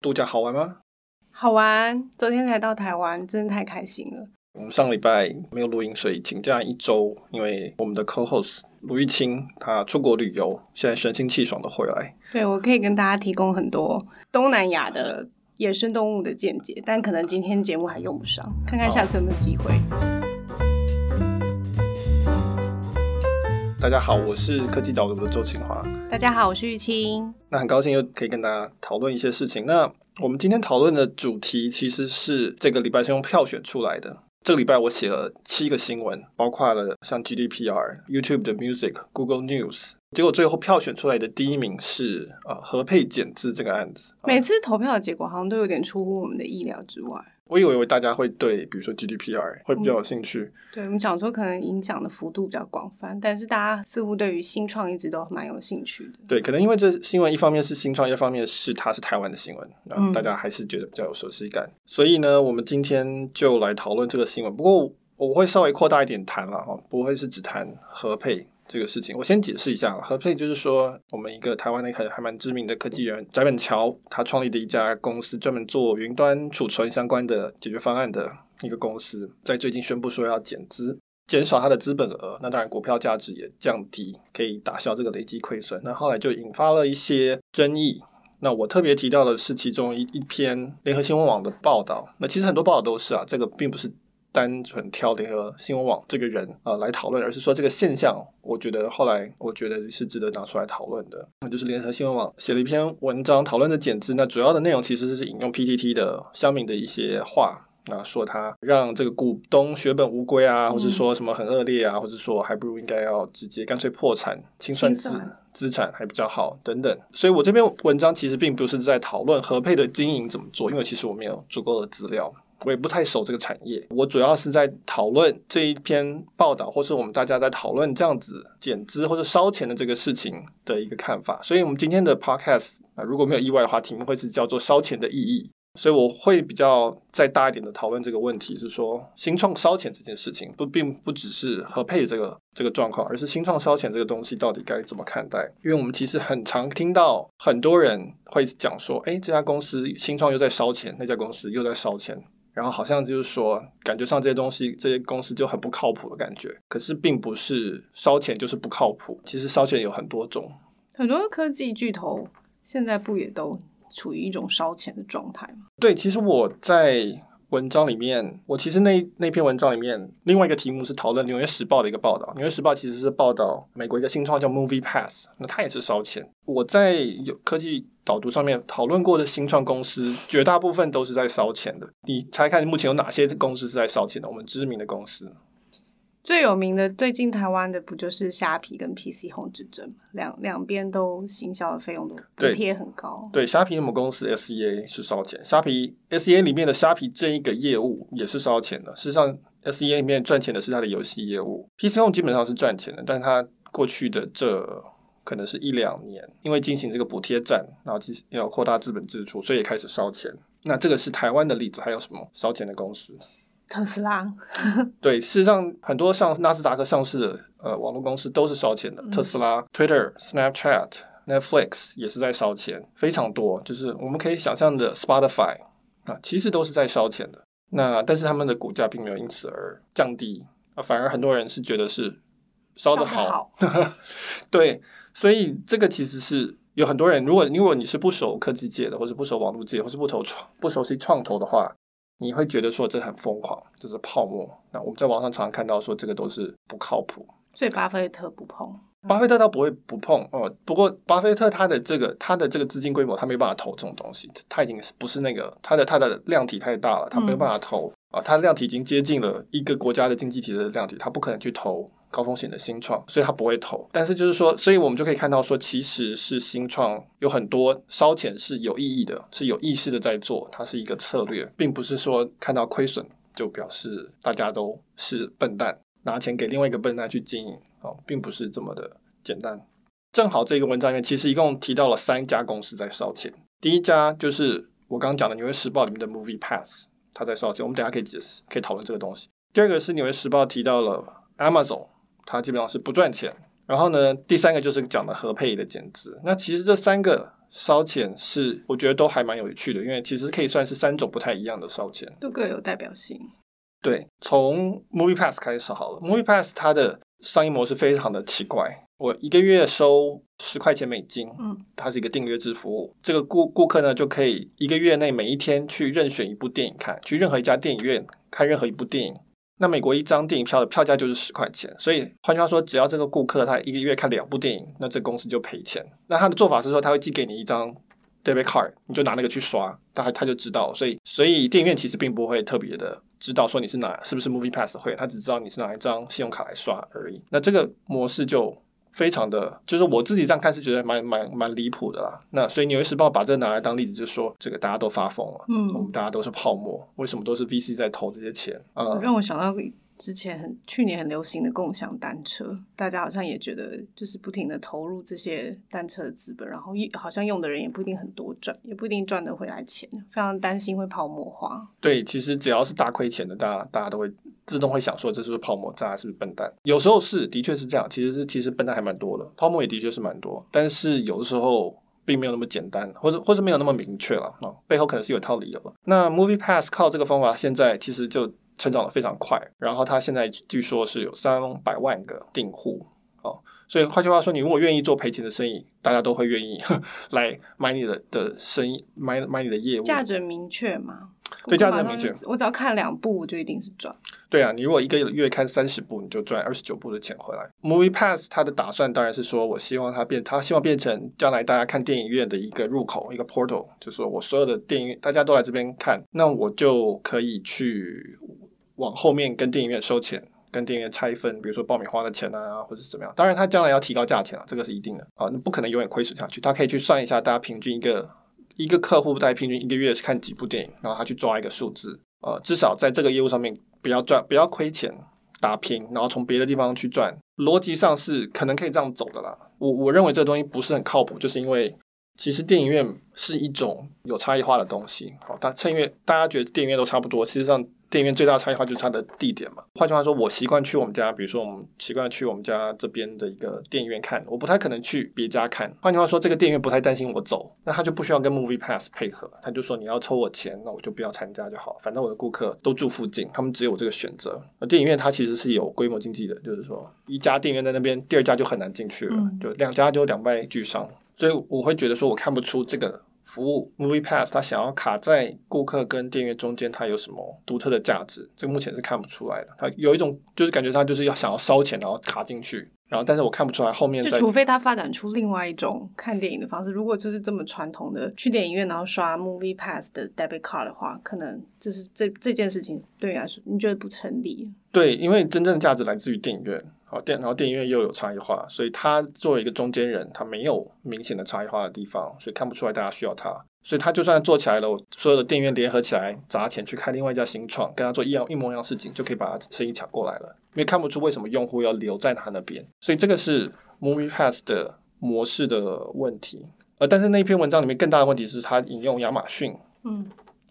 度假好玩吗？好玩，昨天才到台湾，真的太开心了。我们上礼拜没有录音，所以请假一周，因为我们的 co-host 卢玉清他出国旅游，现在神清气爽的回来。对，我可以跟大家提供很多东南亚的野生动物的见解，但可能今天节目还用不上，看看下次有没有机会。大家好，我是科技导读的周清华。大家好，我是玉清。那很高兴又可以跟大家讨论一些事情。那我们今天讨论的主题其实是这个礼拜是用票选出来的。这个礼拜我写了七个新闻，包括了像 GDPR、YouTube 的 Music、Google News。结果最后票选出来的第一名是呃合配减资这个案子。每次投票的结果好像都有点出乎我们的意料之外。我以为大家会对，比如说 GDPR 会比较有兴趣。嗯、对，我们讲说可能影响的幅度比较广泛，但是大家似乎对于新创一直都蛮有兴趣的。对，可能因为这新闻一方面是新创，一方面是它是台湾的新闻，然后大家还是觉得比较有熟悉感。嗯、所以呢，我们今天就来讨论这个新闻。不过我会稍微扩大一点谈了哈，不会是只谈合配。这个事情，我先解释一下。合配就是说，我们一个台湾的还还蛮知名的科技人翟本桥，他创立的一家公司，专门做云端储存相关的解决方案的一个公司，在最近宣布说要减资，减少它的资本额。那当然，股票价值也降低，可以打消这个累积亏损。那后来就引发了一些争议。那我特别提到的是其中一一篇联合新闻网的报道。那其实很多报道都是啊，这个并不是。单纯挑联合新闻网这个人啊、呃、来讨论，而是说这个现象，我觉得后来我觉得是值得拿出来讨论的。那就是联合新闻网写了一篇文章讨论的简资，那主要的内容其实是引用 PTT 的乡民的一些话啊，说他让这个股东血本无归啊，或者说什么很恶劣啊，或者说还不如应该要直接干脆破产清算资资产还比较好等等。所以我这篇文章其实并不是在讨论合配的经营怎么做，因为其实我没有足够的资料。我也不太熟这个产业，我主要是在讨论这一篇报道，或是我们大家在讨论这样子减资或者烧钱的这个事情的一个看法。所以，我们今天的 podcast 啊，如果没有意外的话，题目会是叫做“烧钱的意义”。所以，我会比较再大一点的讨论这个问题，是说新创烧钱这件事情，不并不只是合配这个这个状况，而是新创烧钱这个东西到底该怎么看待？因为我们其实很常听到很多人会讲说，哎，这家公司新创又在烧钱，那家公司又在烧钱。然后好像就是说，感觉上这些东西、这些公司就很不靠谱的感觉。可是并不是烧钱就是不靠谱，其实烧钱有很多种。很多科技巨头现在不也都处于一种烧钱的状态吗？对，其实我在。文章里面，我其实那那篇文章里面，另外一个题目是讨论《纽约时报》的一个报道。《纽约时报》其实是报道美国一个新创叫 MoviePass，那它也是烧钱。我在有科技导读上面讨论过的新创公司，绝大部分都是在烧钱的。你猜看，目前有哪些公司是在烧钱的？我们知名的公司。最有名的，最近台湾的不就是虾皮跟 PC Home 之争吗？两两边都行销的费用都补贴很高。对，虾皮的母公司 SEA 是烧钱，虾皮 SEA 里面的虾皮这一个业务也是烧钱的。事实上，SEA 里面赚钱的是它的游戏业务，PC Home 基本上是赚钱的，但是它过去的这可能是一两年，因为进行这个补贴战，然后其实要扩大资本支出，所以也开始烧钱。那这个是台湾的例子，还有什么烧钱的公司？特斯拉，对，事实上很多上纳斯达克上市的呃网络公司都是烧钱的，嗯、特斯拉、Twitter、Snapchat、Netflix 也是在烧钱，非常多，就是我们可以想象的 Spotify 啊，其实都是在烧钱的。那但是他们的股价并没有因此而降低啊，反而很多人是觉得是烧得好，得好 对，所以这个其实是有很多人，如果如果你是不熟科技界的，或者不熟网络界，或是不投创不熟悉创投的话。你会觉得说这很疯狂，就是泡沫。那我们在网上常常看到说这个都是不靠谱，所以巴菲特不碰。巴菲特倒不会不碰哦。不过巴菲特他的这个他的这个资金规模，他没办法投这种东西。他已经是不是那个他的他的量体太大了，他没有办法投啊。他的量体已经接近了一个国家的经济体的量体，他不可能去投。高风险的新创，所以他不会投。但是就是说，所以我们就可以看到说，其实是新创有很多烧钱是有意义的，是有意识的在做，它是一个策略，并不是说看到亏损就表示大家都是笨蛋，拿钱给另外一个笨蛋去经营哦，并不是这么的简单。正好这个文章里面其实一共提到了三家公司在烧钱，第一家就是我刚刚讲的《纽约时报》里面的 MoviePass，它在烧钱，我们等下可以解释，可以讨论这个东西。第二个是《纽约时报》提到了 Amazon。它基本上是不赚钱，然后呢，第三个就是讲的合配的减资。那其实这三个烧钱是我觉得都还蛮有趣的，因为其实可以算是三种不太一样的烧钱，都各有代表性。对，从 Movie Pass 开始好了，Movie Pass 它的商业模式非常的奇怪。我一个月收十块钱美金，嗯，它是一个订阅制服务。这个顾顾客呢，就可以一个月内每一天去任选一部电影看，去任何一家电影院看任何一部电影。那美国一张电影票的票价就是十块钱，所以换句话说，只要这个顾客他一个月看两部电影，那这公司就赔钱。那他的做法是说，他会寄给你一张 debit card，你就拿那个去刷，他他就知道。所以，所以电影院其实并不会特别的知道说你是哪是不是 Movie Pass 会，他只知道你是拿一张信用卡来刷而已。那这个模式就。非常的，就是我自己这样看是觉得蛮蛮蛮离谱的啦。那所以《纽约时报》把这个拿来当例子，就是说这个大家都发疯了，嗯，我们大家都是泡沫，为什么都是 VC 在投这些钱？嗯，让我想到。之前很去年很流行的共享单车，大家好像也觉得就是不停的投入这些单车的资本，然后一好像用的人也不一定很多赚，也不一定赚得回来钱，非常担心会泡沫化。对，其实只要是大亏钱的，大家大家都会自动会想说这是不是泡沫，大家是不是笨蛋？有时候是，的确是这样。其实是其实笨蛋还蛮多的，泡沫也的确是蛮多，但是有的时候并没有那么简单，或者或者没有那么明确了啊，背后可能是有套理由。那 Movie Pass 靠这个方法，现在其实就。成长的非常快，然后他现在据说是有三百万个订户哦，所以换句话说，你如果愿意做赔钱的生意，大家都会愿意 来买你的的生意，买买你的业务。价值明确吗？对，价值明确。我只要看两部，我就一定是赚。对啊，你如果一个月看三十部，你就赚二十九部的钱回来。Movie Pass 它的打算当然是说，我希望它变，它希望变成将来大家看电影院的一个入口，一个 portal，就是说我所有的电影大家都来这边看，那我就可以去。往后面跟电影院收钱，跟电影院拆分，比如说爆米花的钱啊，或者是怎么样。当然，他将来要提高价钱啊，这个是一定的啊，那不可能永远亏损下去。他可以去算一下，大家平均一个一个客户大概平均一个月是看几部电影，然后他去抓一个数字，呃，至少在这个业务上面不要赚，不要亏钱，打平，然后从别的地方去赚，逻辑上是可能可以这样走的啦。我我认为这个东西不是很靠谱，就是因为其实电影院是一种有差异化的东西。好，但趁因为大家觉得电影院都差不多，实际上。电影院最大的差异化就是它的地点嘛。换句话说，我习惯去我们家，比如说我们习惯去我们家这边的一个电影院看，我不太可能去别家看。换句话说，这个电影院不太担心我走，那他就不需要跟 Movie Pass 配合，他就说你要抽我钱，那我就不要参加就好，反正我的顾客都住附近，他们只有这个选择。而电影院它其实是有规模经济的，就是说一家电影院在那边，第二家就很难进去了，就两家就两败俱伤。所以我会觉得说，我看不出这个。服务 Movie Pass，他想要卡在顾客跟电影院中间，他有什么独特的价值？这个目前是看不出来的。他有一种就是感觉他就是要想要烧钱，然后卡进去，然后但是我看不出来后面。就除非他发展出另外一种看电影的方式，如果就是这么传统的去电影院然后刷 Movie Pass 的 debit card 的话，可能就是这这件事情对你来说你觉得不成立？对，因为真正的价值来自于电影院。好电，然后电影院又有差异化，所以他作为一个中间人，他没有明显的差异化的地方，所以看不出来大家需要他。所以他就算做起来了，所有的电影院联合起来砸钱去开另外一家新创，跟他做一样一模一样事情，就可以把他生意抢过来了。因为看不出为什么用户要留在他那边，所以这个是 Movie Pass 的模式的问题。呃，但是那篇文章里面更大的问题是他引用亚马逊嗯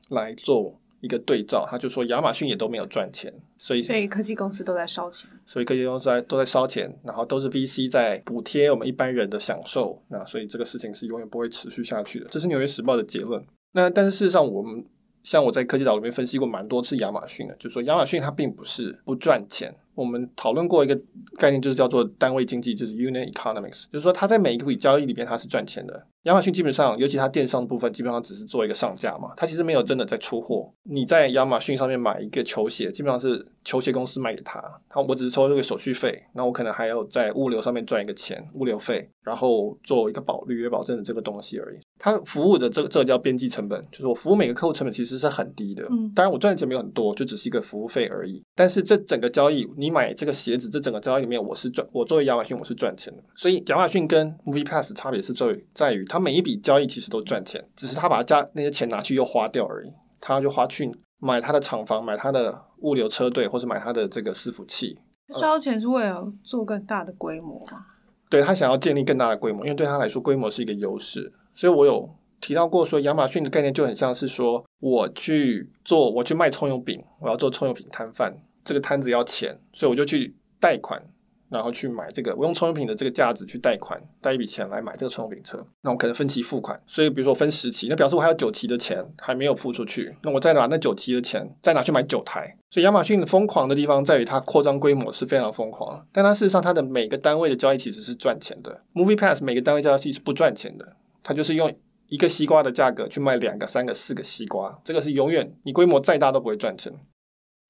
来做一个对照，他就说亚马逊也都没有赚钱。所以，所以科技公司都在烧钱。所以科技公司在都在烧钱，然后都是 VC 在补贴我们一般人的享受。那所以这个事情是永远不会持续下去的。这是《纽约时报》的结论。那但是事实上，我们像我在科技岛里面分析过蛮多次亚马逊的，就是说亚马逊它并不是不赚钱。我们讨论过一个概念，就是叫做单位经济，就是 unit economics，就是说它在每一笔交易里边它是赚钱的。亚马逊基本上，尤其它电商部分，基本上只是做一个上架嘛，它其实没有真的在出货。你在亚马逊上面买一个球鞋，基本上是球鞋公司卖给他，他我只是抽这个手续费，那我可能还要在物流上面赚一个钱，物流费，然后做一个保履约保证的这个东西而已。它服务的这个这个叫边际成本，就是我服务每个客户成本其实是很低的。嗯，当然我赚的钱没有很多，就只是一个服务费而已。但是这整个交易你。买这个鞋子，这整个交易里面，我是赚，我作为亚马逊，我是赚钱的。所以亚马逊跟 Movie Pass 差别是在于，在于它每一笔交易其实都赚钱，只是他把家那些钱拿去又花掉而已。他就花去买他的厂房，买他的物流车队，或者买他的这个伺服器。烧钱是为了做更大的规模吗？对，他想要建立更大的规模，因为对他来说，规模是一个优势。所以我有提到过说，亚马逊的概念就很像是说，我去做，我去卖葱油饼，我要做葱油饼摊贩。这个摊子要钱，所以我就去贷款然后去买这个，我用充电品的这个价值去贷款，贷一笔钱来买这个充电车，那我可能分期付款，所以比如说分十期，那表示我还有九期的钱还没有付出去，那我再拿那九期的钱再拿去买九台。所以亚马逊疯狂的地方在于它扩张规模是非常疯狂，但它事实上它的每个单位的交易其实是赚钱的。MoviePass 每个单位交易是不赚钱的，它就是用一个西瓜的价格去卖两个、三个、四个西瓜，这个是永远你规模再大都不会赚钱。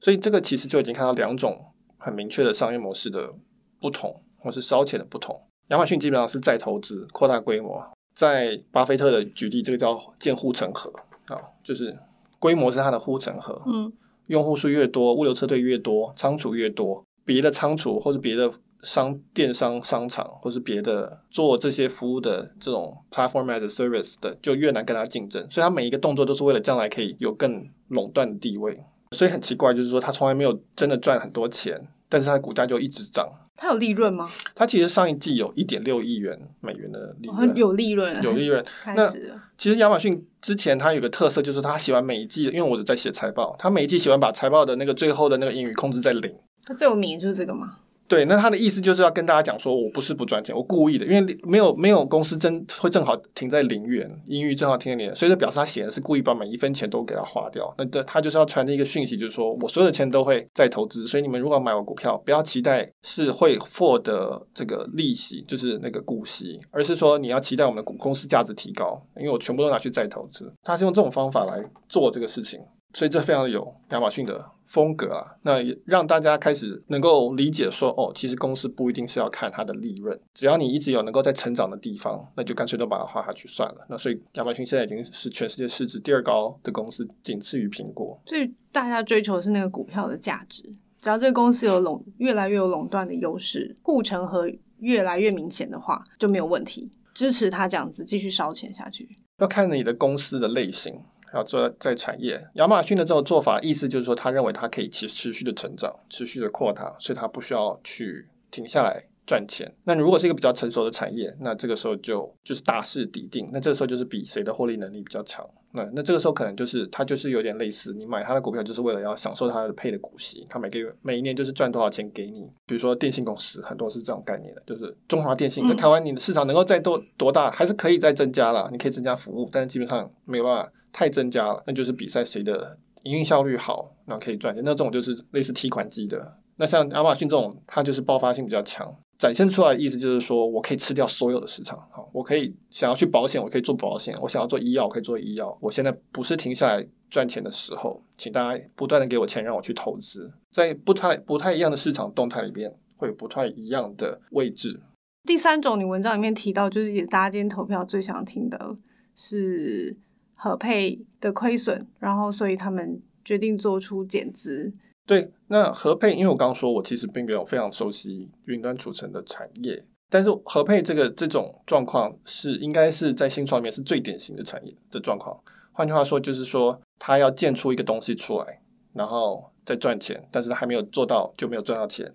所以这个其实就已经看到两种很明确的商业模式的不同，或是烧钱的不同。亚马逊基本上是再投资、扩大规模，在巴菲特的举例，这个叫建护城河啊，就是规模是它的护城河。嗯。用户数越多，物流车队越多，仓储越多，别的仓储或者别的商电商商场，或是别的做这些服务的这种 platform as a service 的，就越难跟它竞争。所以它每一个动作都是为了将来可以有更垄断的地位。所以很奇怪，就是说它从来没有真的赚很多钱，但是它的股价就一直涨。它有利润吗？它其实上一季有一点六亿元美元的利润，哦、有利润，有利润。开始。其实亚马逊之前它有个特色，就是它喜欢每一季，因为我在写财报，它每一季喜欢把财报的那个最后的那个盈余控制在零。它最有名的就是这个吗？对，那他的意思就是要跟大家讲说，我不是不赚钱，我故意的，因为没有没有公司真会正好停在零元，盈余正好停在零元，所以这表示他显然是故意把每一分钱都给他花掉。那他就是要传递一个讯息，就是说我所有的钱都会再投资，所以你们如果买我股票，不要期待是会获得这个利息，就是那个股息，而是说你要期待我们的股公司价值提高，因为我全部都拿去再投资。他是用这种方法来做这个事情，所以这非常有亚马逊的。风格啊，那也让大家开始能够理解说，哦，其实公司不一定是要看它的利润，只要你一直有能够在成长的地方，那就干脆都把它画下去算了。那所以亚马逊现在已经是全世界市值第二高的公司，仅次于苹果。所以大家追求的是那个股票的价值，只要这个公司有垄越来越有垄断的优势，护城河越来越明显的话，就没有问题，支持它这样子继续烧钱下去。要看你的公司的类型。要做在产业，亚马逊的这种做法，意思就是说，他认为他可以持持续的成长，持续的扩大，所以他不需要去停下来赚钱。那如果是一个比较成熟的产业，那这个时候就就是大势已定，那这个时候就是比谁的获利能力比较强。那那这个时候可能就是它就是有点类似，你买它的股票就是为了要享受它的配的股息，它每个月每一年就是赚多少钱给你。比如说电信公司很多是这种概念的，就是中华电信在台湾，你的市场能够再多多大，还是可以再增加了，你可以增加服务，但是基本上没有办法。太增加了，那就是比赛谁的营运效率好，那可以赚钱。那这种就是类似提款机的。那像亚马逊这种，它就是爆发性比较强，展现出来的意思就是说我可以吃掉所有的市场。好，我可以想要去保险，我可以做保险；我想要做医药，我可以做医药。我现在不是停下来赚钱的时候，请大家不断的给我钱，让我去投资。在不太不太一样的市场动态里边，会有不太一样的位置。第三种，你文章里面提到，就是也大家今天投票最想听的是。合配的亏损，然后所以他们决定做出减资。对，那和配，因为我刚刚说，我其实并没有非常熟悉云端储存的产业，但是和配这个这种状况是应该是在新创里面是最典型的产业的状况。换句话说，就是说他要建出一个东西出来，然后再赚钱，但是他还没有做到就没有赚到钱。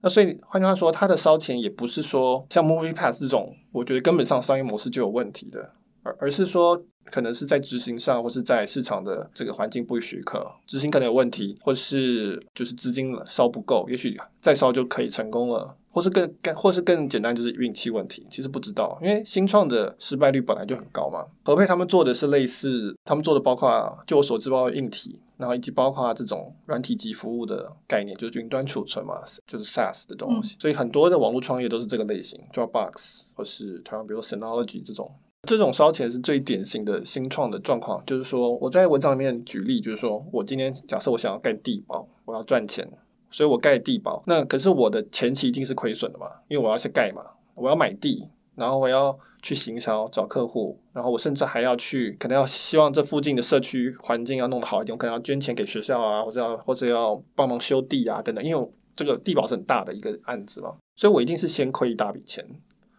那所以换句话说，他的烧钱也不是说像 MoviePass 这种，我觉得根本上商业模式就有问题的。而而是说，可能是在执行上，或是在市场的这个环境不许可，执行可能有问题，或是就是资金烧不够，也许再烧就可以成功了，或是更更或是更简单，就是运气问题。其实不知道，因为新创的失败率本来就很高嘛。和配他们做的是类似，他们做的包括，就我所知，包括硬体，然后以及包括这种软体及服务的概念，就是云端储存嘛，就是 SaaS 的东西。嗯、所以很多的网络创业都是这个类型，Dropbox 或是同样比如 Synology 这种。这种烧钱是最典型的新创的状况，就是说我在文章里面举例，就是说我今天假设我想要盖地堡，我要赚钱，所以我盖地堡，那可是我的前期一定是亏损的嘛，因为我要去盖嘛，我要买地，然后我要去行销找客户，然后我甚至还要去可能要希望这附近的社区环境要弄得好一点，我可能要捐钱给学校啊，或者要或者要帮忙修地啊等等，因为这个地堡是很大的一个案子嘛，所以我一定是先亏一大笔钱。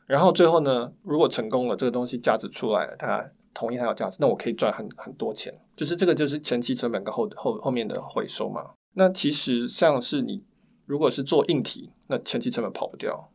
然后最后呢，如果成功了，这个东西价值出来了，他同意它有价值，那我可以赚很很多钱。就是这个就是前期成本跟后后后面的回收嘛。那其实像是你如果是做硬体，那前期成本跑不掉。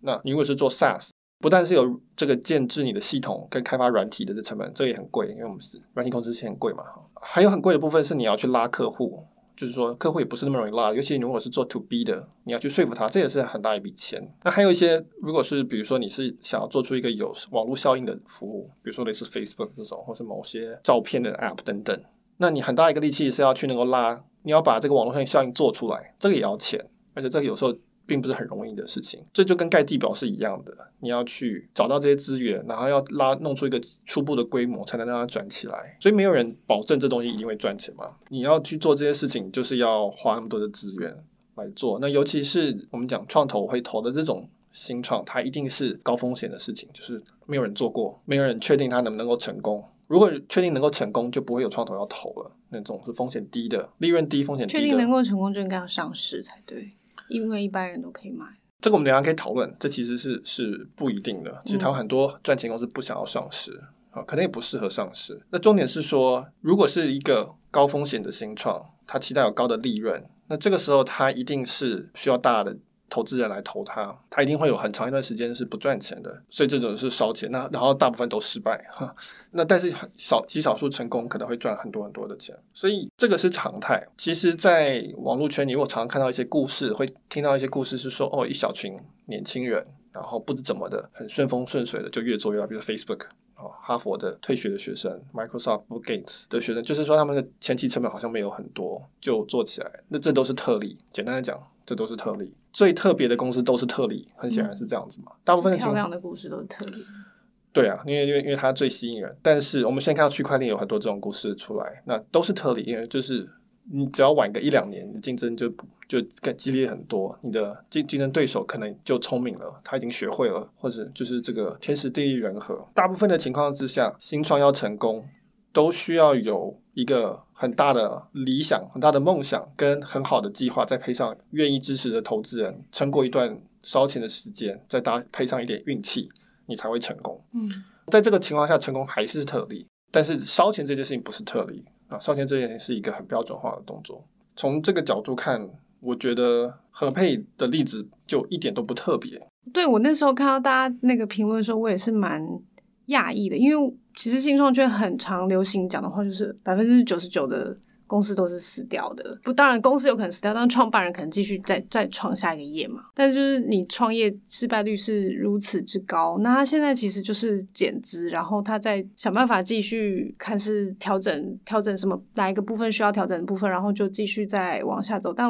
那你如果是做 SaaS，不但是有这个建置你的系统跟开发软体的这成本，这个也很贵，因为我们是软体公司是很贵嘛。还有很贵的部分是你要去拉客户。就是说客户也不是那么容易拉，尤其如果是做 to B 的，你要去说服他，这也是很大一笔钱。那还有一些，如果是比如说你是想要做出一个有网络效应的服务，比如说类似 Facebook 这种，或是某些照片的 App 等等，那你很大一个力气是要去能够拉，你要把这个网络效应做出来，这个也要钱，而且这个有时候。并不是很容易的事情，这就跟盖地表是一样的。你要去找到这些资源，然后要拉弄出一个初步的规模，才能让它转起来。所以没有人保证这东西一定会赚钱嘛。你要去做这些事情，就是要花那么多的资源来做。那尤其是我们讲创投会投的这种新创，它一定是高风险的事情，就是没有人做过，没有人确定它能不能够成功。如果确定能够成功，就不会有创投要投了。那种是风险低的，利润低，风险低。确定能够成功，就应该要上市才对。因为一般人都可以买，这个我们等下可以讨论。这其实是是不一定的。其实台湾很多赚钱公司不想要上市啊，可能也不适合上市。那重点是说，如果是一个高风险的新创，它期待有高的利润，那这个时候它一定是需要大的。投资人来投他，他一定会有很长一段时间是不赚钱的，所以这种是烧钱。那然后大部分都失败，哈，那但是很少极少数成功，可能会赚很多很多的钱，所以这个是常态。其实，在网络圈里，我常常看到一些故事，会听到一些故事是说，哦，一小群年轻人，然后不知怎么的，很顺风顺水的就越做越大，比如 Facebook，哦，哈佛的退学的学生，Microsoft b Gates 的学生，就是说他们的前期成本好像没有很多就做起来，那这都是特例。简单来讲。这都是特例，最特别的公司都是特例，很显然是这样子嘛。嗯、大部分的漂亮的故事都是特例。对啊，因为因为因为它最吸引人。但是我们现在看到区块链有很多这种故事出来，那都是特例，因为就是你只要晚个一两年，你竞争就就更激烈很多，你的竞竞争对手可能就聪明了，他已经学会了，或者就是这个天时地利人和。大部分的情况之下，新创要成功，都需要有一个很大的理想、很大的梦想跟很好的计划，再配上愿意支持的投资人，撑过一段烧钱的时间，再搭配上一点运气，你才会成功。嗯，在这个情况下，成功还是特例，但是烧钱这件事情不是特例啊，烧钱这件事情是一个很标准化的动作。从这个角度看，我觉得和配的例子就一点都不特别。对，我那时候看到大家那个评论的时候，我也是蛮讶异的，因为其实新创圈很常流行讲的话，就是百分之九十九的。公司都是死掉的，不，当然公司有可能死掉，但创办人可能继续再再创下一个业嘛。但就是你创业失败率是如此之高，那他现在其实就是减资，然后他在想办法继续看是调整调整什么哪一个部分需要调整的部分，然后就继续再往下走。但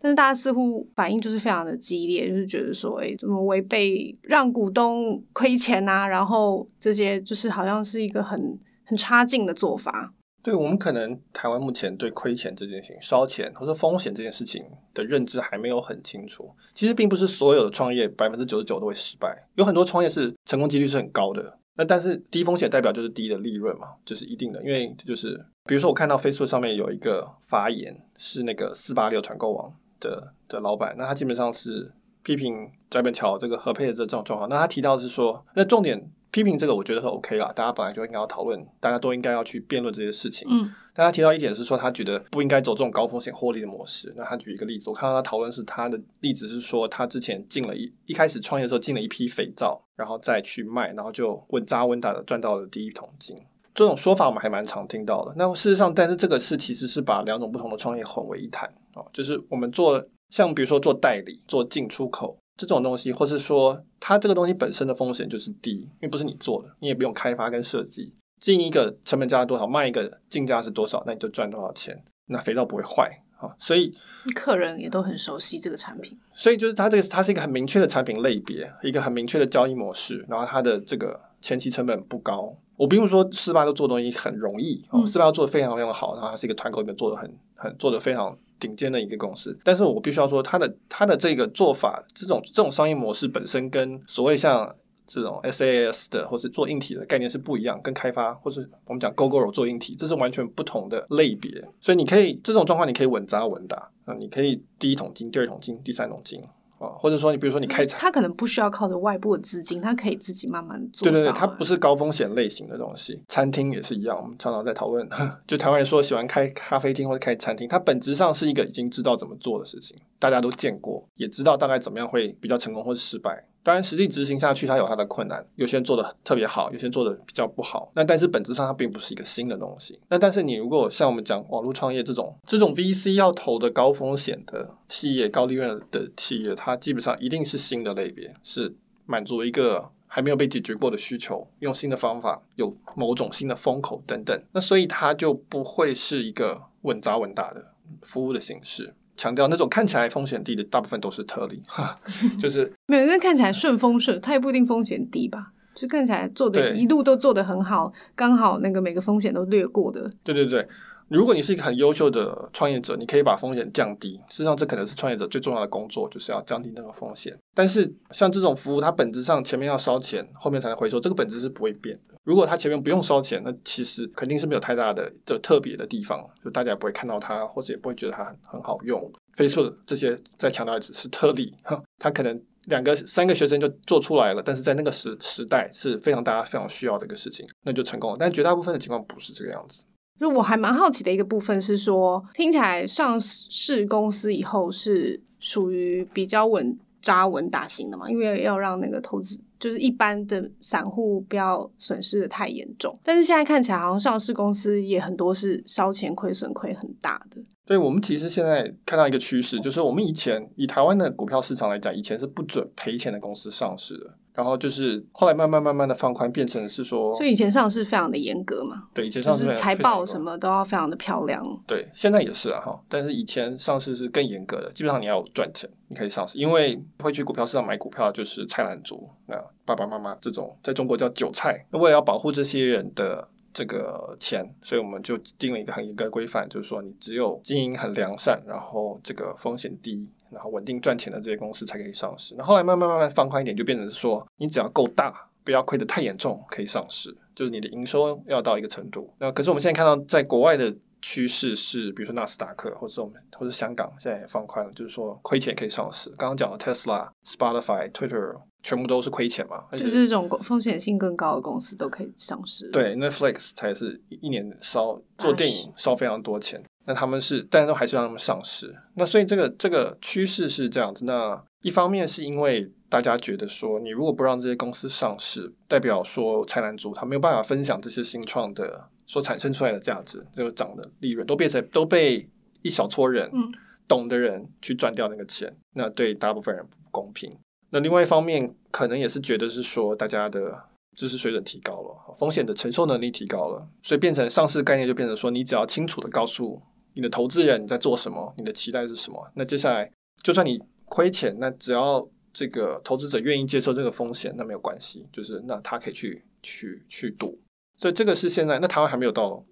但是大家似乎反应就是非常的激烈，就是觉得说，哎，怎么违背让股东亏钱啊？然后这些就是好像是一个很很差劲的做法。对，我们可能台湾目前对亏钱这件事情、烧钱或者风险这件事情的认知还没有很清楚。其实并不是所有的创业百分之九十九都会失败，有很多创业是成功几率是很高的。那但是低风险代表就是低的利润嘛，就是一定的。因为就是比如说我看到 Facebook 上面有一个发言，是那个四八六团购网的的老板，那他基本上是批评翟本桥这个合配的这种状况。那他提到是说，那重点。批评这个，我觉得是 OK 啦。大家本来就应该要讨论，大家都应该要去辩论这些事情。嗯，但他提到一点是说，他觉得不应该走这种高风险获利的模式。那他举一个例子，我看到他讨论是他的例子是说，他之前进了一一开始创业的时候进了一批肥皂，然后再去卖，然后就稳扎稳打的赚到了第一桶金。这种说法我们还蛮常听到的。那事实上，但是这个是其实是把两种不同的创业混为一谈哦，就是我们做像比如说做代理、做进出口。这种东西，或是说它这个东西本身的风险就是低，因为不是你做的，你也不用开发跟设计，进一个成本价多少，卖一个进价是多少，那你就赚多少钱，那肥皂不会坏啊，所以客人也都很熟悉这个产品，所以就是它这个它是一个很明确的产品类别，一个很明确的交易模式，然后它的这个前期成本不高。我并不是说四八都做东西很容易哦，四八六做的非常非常好，然后它是一个团购里面做的很很做的非常。顶尖的一个公司，但是我必须要说，它的它的这个做法，这种这种商业模式本身跟所谓像这种 SaaS 的或是做硬体的概念是不一样，跟开发或是我们讲 Gogoro 做硬体，这是完全不同的类别。所以你可以这种状况，你可以稳扎稳打啊，你可以第一桶金、第二桶金、第三桶金。啊，或者说你比如说你开，他可能不需要靠着外部的资金，他可以自己慢慢做。对对对，它不是高风险类型的东西。餐厅也是一样，我们常常在讨论，就台湾人说喜欢开咖啡厅或者开餐厅，它本质上是一个已经知道怎么做的事情，大家都见过，也知道大概怎么样会比较成功或者失败。当然实际执行下去，它有它的困难，有些人做的特别好，有些人做的比较不好。那但是本质上它并不是一个新的东西。那但是你如果像我们讲网络创业这种这种 VC 要投的高风险的企业、高利润的企业，它基本上一定是新的类别，是满足一个还没有被解决过的需求，用新的方法，有某种新的风口等等。那所以它就不会是一个稳扎稳打的服务的形式。强调那种看起来风险低的，大部分都是特例，就是没有，那看起来顺风顺，它也不一定风险低吧？就看起来做的一路都做得很好，刚好那个每个风险都略过的。对对对。如果你是一个很优秀的创业者，你可以把风险降低。事实上，这可能是创业者最重要的工作，就是要降低那个风险。但是，像这种服务，它本质上前面要烧钱，后面才能回收，这个本质是不会变的。如果它前面不用烧钱，那其实肯定是没有太大的的特别的地方，就大家也不会看到它，或者也不会觉得它很很好用。Facebook 这些再强调一次是特例，它可能两个三个学生就做出来了，但是在那个时时代是非常大家非常需要的一个事情，那就成功了。但绝大部分的情况不是这个样子。就我还蛮好奇的一个部分是说，听起来上市公司以后是属于比较稳扎稳打型的嘛？因为要让那个投资就是一般的散户不要损失的太严重。但是现在看起来好像上市公司也很多是烧钱亏损亏很大的。对，我们其实现在看到一个趋势，就是我们以前以台湾的股票市场来讲，以前是不准赔钱的公司上市的。然后就是后来慢慢慢慢的放宽，变成是说，所以以前上市非常的严格嘛。对，以前上市就是财报什么都要非常的漂亮。对，现在也是啊哈，但是以前上市是更严格的，基本上你要赚钱，你可以上市，因为会去股票市场买股票就是菜篮族，那爸爸妈妈这种在中国叫韭菜。那为了要保护这些人的这个钱，所以我们就定了一个很严格的规范，就是说你只有经营很良善，然后这个风险低。然后稳定赚钱的这些公司才可以上市。那后来慢慢慢慢放宽一点，就变成说，你只要够大，不要亏得太严重，可以上市。就是你的营收要到一个程度。那可是我们现在看到，在国外的趋势是，比如说纳斯达克，或者我们或者香港，现在也放宽了，就是说亏钱可以上市。刚刚讲的 Tesla、Spotify、Twitter，全部都是亏钱嘛？就是这种风险性更高的公司都可以上市。对，Netflix 才是一年烧做电影烧非常多钱。那他们是，但是都还是让他们上市。那所以这个这个趋势是这样子。那一方面是因为大家觉得说，你如果不让这些公司上市，代表说菜篮族他没有办法分享这些新创的所产生出来的价值，这个涨的利润都变成都被一小撮人、嗯、懂的人去赚掉那个钱，那对大部分人不公平。那另外一方面，可能也是觉得是说，大家的知识水准提高了，风险的承受能力提高了，所以变成上市概念就变成说，你只要清楚的告诉。你的投资人你在做什么？你的期待是什么？那接下来，就算你亏钱，那只要这个投资者愿意接受这个风险，那没有关系，就是那他可以去去去赌。所以这个是现在，那台湾还没有到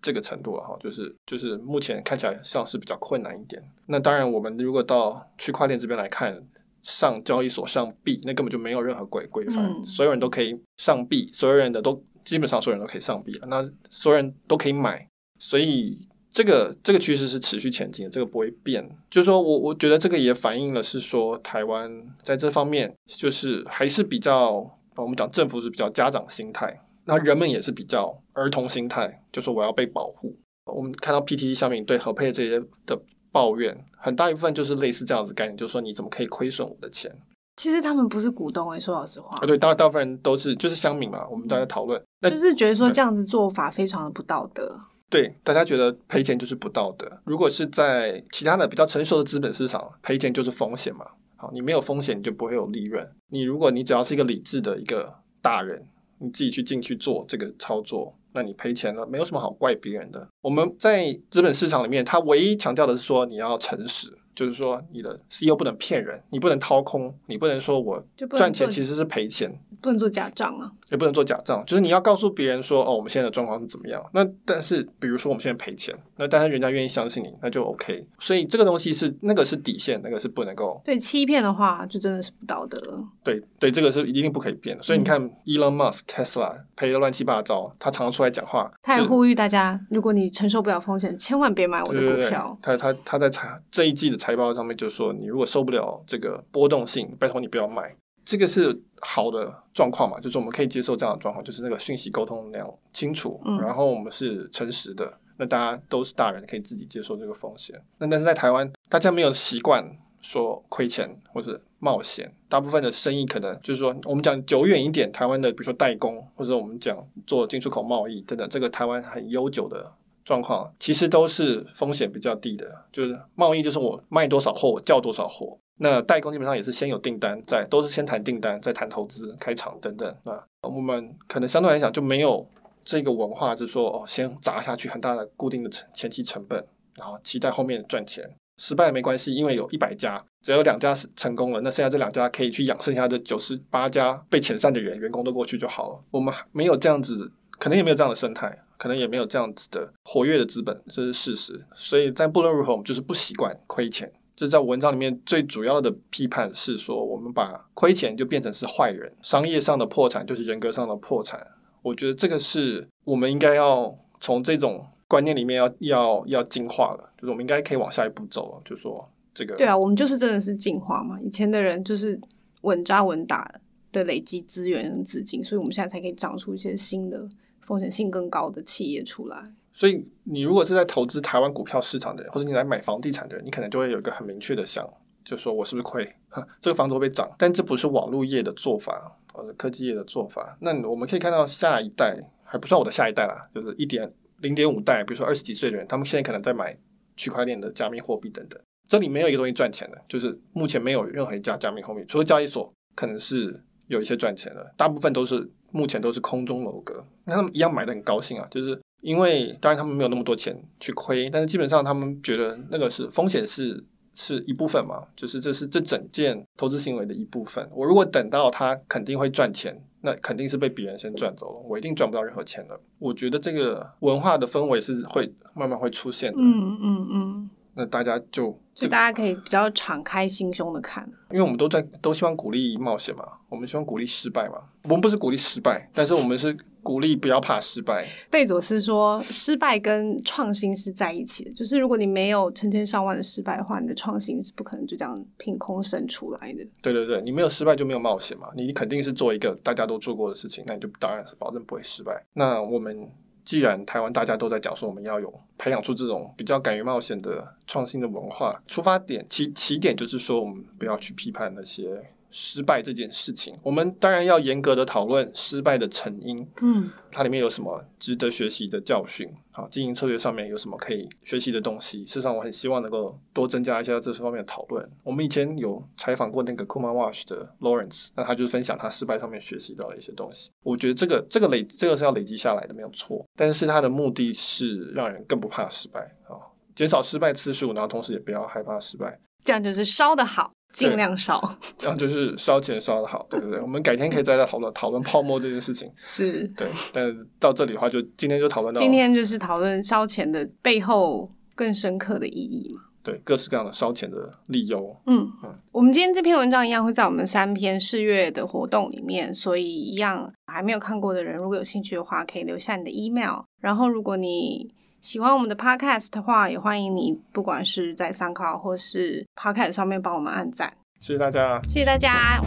这个程度哈，就是就是目前看起来上市比较困难一点。那当然，我们如果到区块链这边来看，上交易所上币，那根本就没有任何规规范，嗯、所有人都可以上币，所有人的都基本上所有人都可以上币了，那所有人都可以买，所以。这个这个趋势是持续前进的，这个不会变。就是说我我觉得这个也反映了是说台湾在这方面就是还是比较，我们讲政府是比较家长心态，那人们也是比较儿童心态，就说我要被保护。我们看到 PTT 上面对合配这些的抱怨，很大一部分就是类似这样子的概念，就是说你怎么可以亏损我的钱？其实他们不是股东诶，说老实话。啊，对，大大部分人都是就是乡民嘛，我们大家讨论，那就是觉得说这样子做法非常的不道德。对，大家觉得赔钱就是不道德。如果是在其他的比较成熟的资本市场，赔钱就是风险嘛。好，你没有风险，你就不会有利润。你如果你只要是一个理智的一个大人，你自己去进去做这个操作，那你赔钱了，没有什么好怪别人的。我们在资本市场里面，它唯一强调的是说你要诚实。就是说，你的 CEO 不能骗人，你不能掏空，你不能说我赚钱其实是赔钱，不能做假账啊，也不能做假账。就是你要告诉别人说，哦，我们现在的状况是怎么样。那但是，比如说我们现在赔钱，那但是人家愿意相信你，那就 OK。所以这个东西是那个是底线，那个是不能够。对，欺骗的话就真的是不道德了。对对，这个是一定不可以变的。所以你看，Elon Musk Tesla 赔的乱七八糟，他常常出来讲话，他也呼吁大家，如果你承受不了风险，千万别买我的股票。对对对，他他他在财这一季的财报上面就说，你如果受不了这个波动性，拜托你不要买。这个是好的状况嘛？就是我们可以接受这样的状况，就是那个讯息沟通量清楚，嗯、然后我们是诚实的，那大家都是大人，可以自己接受这个风险。那但是在台湾，大家没有习惯说亏钱或者冒险，大部分的生意可能就是说，我们讲久远一点，台湾的比如说代工，或者我们讲做进出口贸易等等，这个台湾很悠久的状况，其实都是风险比较低的。就是贸易就是我卖多少货，我叫多少货。那代工基本上也是先有订单，再都是先谈订单，再谈投资、开厂等等。那我们可能相对来讲就没有这个文化，就是说哦，先砸下去很大的固定的成前期成本，然后期待后面赚钱。失败没关系，因为有一百家，只要有两家是成功了，那剩下这两家可以去养剩下的九十八家被遣散的人，员工都过去就好了。我们没有这样子，可能也没有这样的生态，可能也没有这样子的活跃的资本，这是事实。所以但不论如何，我们就是不习惯亏钱。这在文章里面最主要的批判是说，我们把亏钱就变成是坏人，商业上的破产就是人格上的破产。我觉得这个是我们应该要从这种。观念里面要要要进化了，就是我们应该可以往下一步走了。就是说这个，对啊，我们就是真的是进化嘛。以前的人就是稳扎稳打的累积资源资金，所以我们现在才可以长出一些新的风险性更高的企业出来。所以你如果是在投资台湾股票市场的人，或者你来买房地产的人，你可能就会有一个很明确的想，就是说我是不是亏？这个房子会不会涨？但这不是网络业的做法，或者科技业的做法。那我们可以看到下一代还不算我的下一代啦，就是一点。零点五代，比如说二十几岁的人，他们现在可能在买区块链的加密货币等等。这里没有一个东西赚钱的，就是目前没有任何一家加密货币，除了交易所可能是有一些赚钱的，大部分都是目前都是空中楼阁。那他们一样买的很高兴啊，就是因为当然他们没有那么多钱去亏，但是基本上他们觉得那个是风险是是一部分嘛，就是这是这整件投资行为的一部分。我如果等到他肯定会赚钱。那肯定是被别人先赚走了，我一定赚不到任何钱的。我觉得这个文化的氛围是会慢慢会出现的。嗯嗯嗯。那大家就就大家可以比较敞开心胸的看，因为我们都在都希望鼓励冒险嘛，我们希望鼓励失败嘛。我们不是鼓励失败，但是我们是鼓励不要怕失败。贝佐斯说，失败跟创新是在一起的，就是如果你没有成千上万的失败的话，你的创新是不可能就这样凭空生出来的。对对对，你没有失败就没有冒险嘛，你肯定是做一个大家都做过的事情，那你就当然是保证不会失败。那我们。既然台湾大家都在讲说我们要有培养出这种比较敢于冒险的创新的文化，出发点起起点就是说我们不要去批判那些。失败这件事情，我们当然要严格的讨论失败的成因。嗯，它里面有什么值得学习的教训？啊，经营策略上面有什么可以学习的东西？事实上，我很希望能够多增加一下这方面的讨论。我们以前有采访过那个 Kumar Wash 的 Lawrence，那他就是分享他失败上面学习到的一些东西。我觉得这个这个累这个是要累积下来的，没有错。但是他的目的是让人更不怕失败啊，减少失败次数，然后同时也不要害怕失败。这样就是烧得好。尽量少，这样就是烧钱烧得好，对不对？我们改天可以再来讨论讨论泡沫这件事情。是，对。但到这里的话，就今天就讨论到。今天就是讨论烧钱的背后更深刻的意义嘛？对，各式各样的烧钱的理由。嗯嗯。我们今天这篇文章一样会在我们三篇四月的活动里面，所以一样还没有看过的人，如果有兴趣的话，可以留下你的 email。然后，如果你喜欢我们的 podcast 的话，也欢迎你，不管是在 SoundCloud 或是 podcast 上面帮我们按赞。谢谢大家，谢谢大家。